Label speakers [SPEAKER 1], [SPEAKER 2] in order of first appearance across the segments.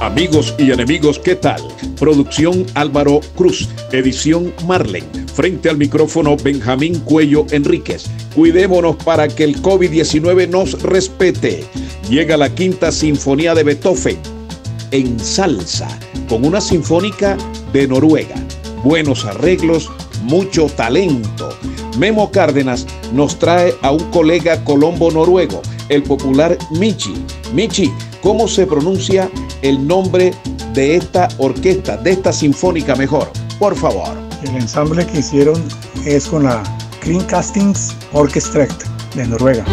[SPEAKER 1] Amigos y enemigos, ¿qué tal? Producción Álvaro Cruz, edición Marlen. Frente al micrófono Benjamín Cuello Enríquez. Cuidémonos para que el COVID-19 nos respete. Llega la quinta sinfonía de Beethoven en salsa, con una sinfónica de Noruega. Buenos arreglos, mucho talento. Memo Cárdenas nos trae a un colega colombo noruego, el popular Michi. Michi, ¿cómo se pronuncia el nombre de esta orquesta, de esta sinfónica mejor? Por favor.
[SPEAKER 2] El ensamble que hicieron es con la Green Castings Orchestra de Noruega.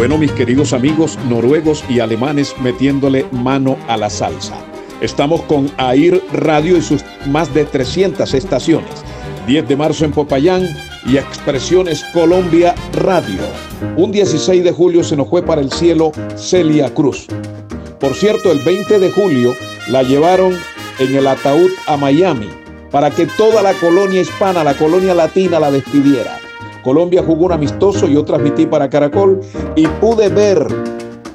[SPEAKER 1] Bueno, mis queridos amigos noruegos y alemanes metiéndole mano a la salsa. Estamos con AIR Radio y sus más de 300 estaciones. 10 de marzo en Popayán y Expresiones Colombia Radio. Un 16 de julio se nos fue para el cielo Celia Cruz. Por cierto, el 20 de julio la llevaron en el ataúd a Miami para que toda la colonia hispana, la colonia latina la despidiera. Colombia jugó un amistoso, yo transmití para Caracol y pude ver,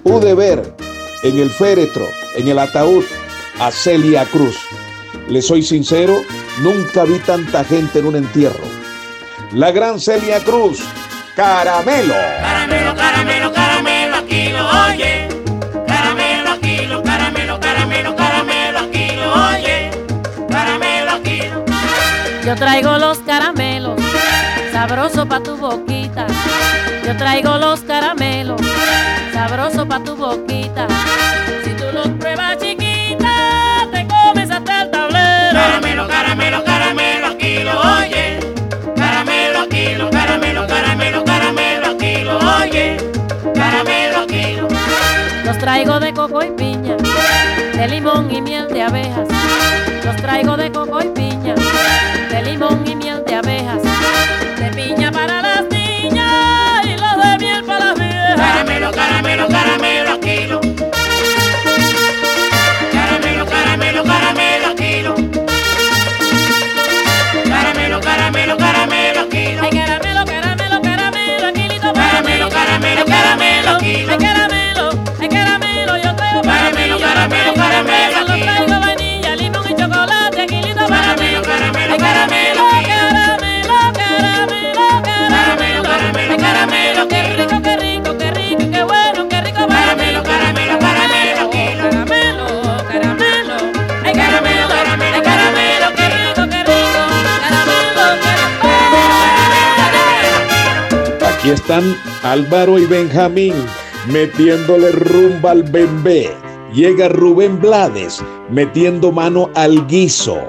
[SPEAKER 1] pude ver en el féretro, en el ataúd, a Celia Cruz. Le soy sincero, nunca vi tanta gente en un entierro. La gran Celia Cruz, caramelo.
[SPEAKER 3] Caramelo, caramelo, caramelo, aquí lo oye. Caramelo, aquí lo, caramelo, caramelo, caramelo, aquí lo oye.
[SPEAKER 4] Yo traigo los caramelos, sabroso pa' tu boquita. Yo traigo los caramelos, sabroso pa' tu boquita. Si tú los pruebas chiquita, te comes hasta el tablero.
[SPEAKER 3] Caramelo, caramelo, caramelo, aquí lo oye. Caramelo, aquí lo, caramelo, caramelo, caramelo, aquí lo oye. Caramelo, aquí lo.
[SPEAKER 4] Los traigo de coco y piña, de limón y miel de abejas. Los traigo de coco y piña, de limón y miel de
[SPEAKER 3] Aquí
[SPEAKER 1] están Álvaro y Benjamín metiéndole rumba al bembé. Llega Rubén Blades metiendo mano al guiso.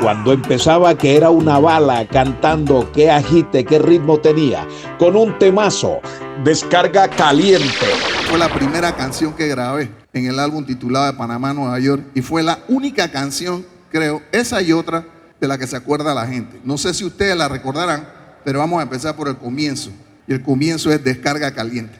[SPEAKER 1] Cuando empezaba que era una bala cantando qué agite, qué ritmo tenía, con un temazo, descarga caliente.
[SPEAKER 5] Fue la primera canción que grabé en el álbum titulado de Panamá, Nueva York. Y fue la única canción, creo, esa y otra, de la que se acuerda la gente. No sé si ustedes la recordarán, pero vamos a empezar por el comienzo. Y el comienzo es Descarga Caliente.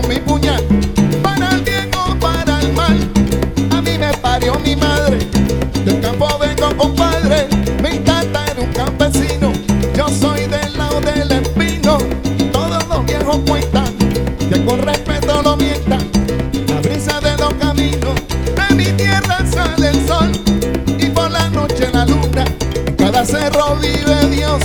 [SPEAKER 6] Con mi puñal. Para el bien o para el mal. A mí me parió mi madre, del campo vengo compadre, mi tata era un campesino, yo soy del lado del espino, todos los viejos cuentan, que con respeto lo mientan, la brisa de los caminos, de mi tierra sale el sol, y por la noche la luna, cada cerro vive Dios,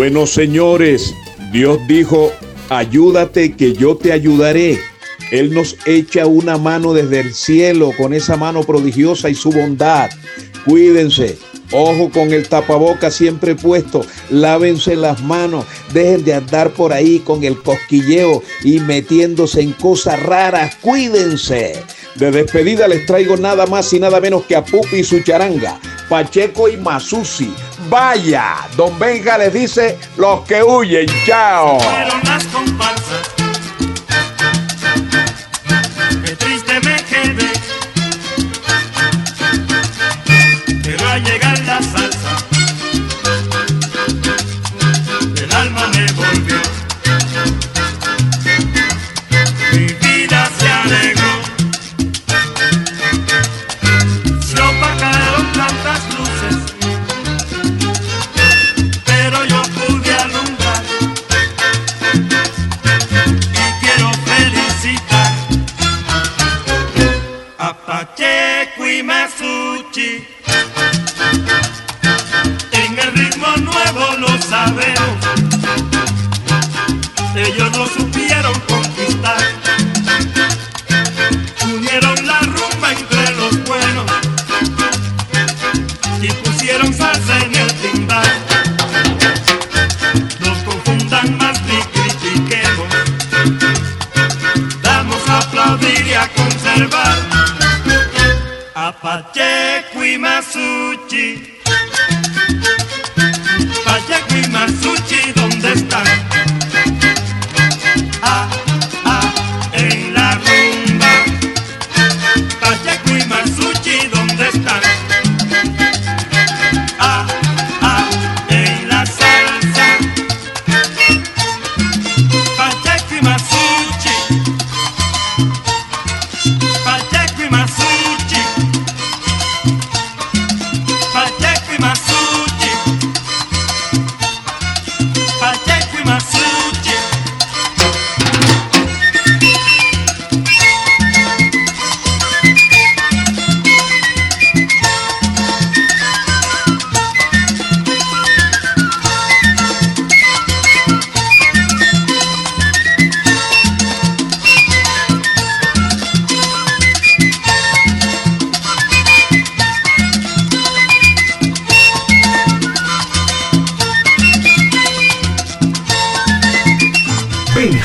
[SPEAKER 1] Bueno, señores, Dios dijo, ayúdate que yo te ayudaré. Él nos echa una mano desde el cielo con esa mano prodigiosa y su bondad. Cuídense. Ojo con el tapaboca siempre puesto. Lávense las manos. Dejen de andar por ahí con el cosquilleo y metiéndose en cosas raras. Cuídense. De despedida les traigo nada más y nada menos que a Pupi y su charanga. Pacheco y Masusi. Vaya, don Benja les dice los que huyen. Chao.
[SPEAKER 3] décima. En el ritmo nuevo lo sabemos, ellos lo supieron conquistar. Unieron la
[SPEAKER 7] rumba entre los buenos y pusieron salsa en el timbal. Nos confundan más ni critiquemos, vamos a aplaudir y a conservar. Pacheco y Masucci. Pacheco y Masucci, ¿dónde están?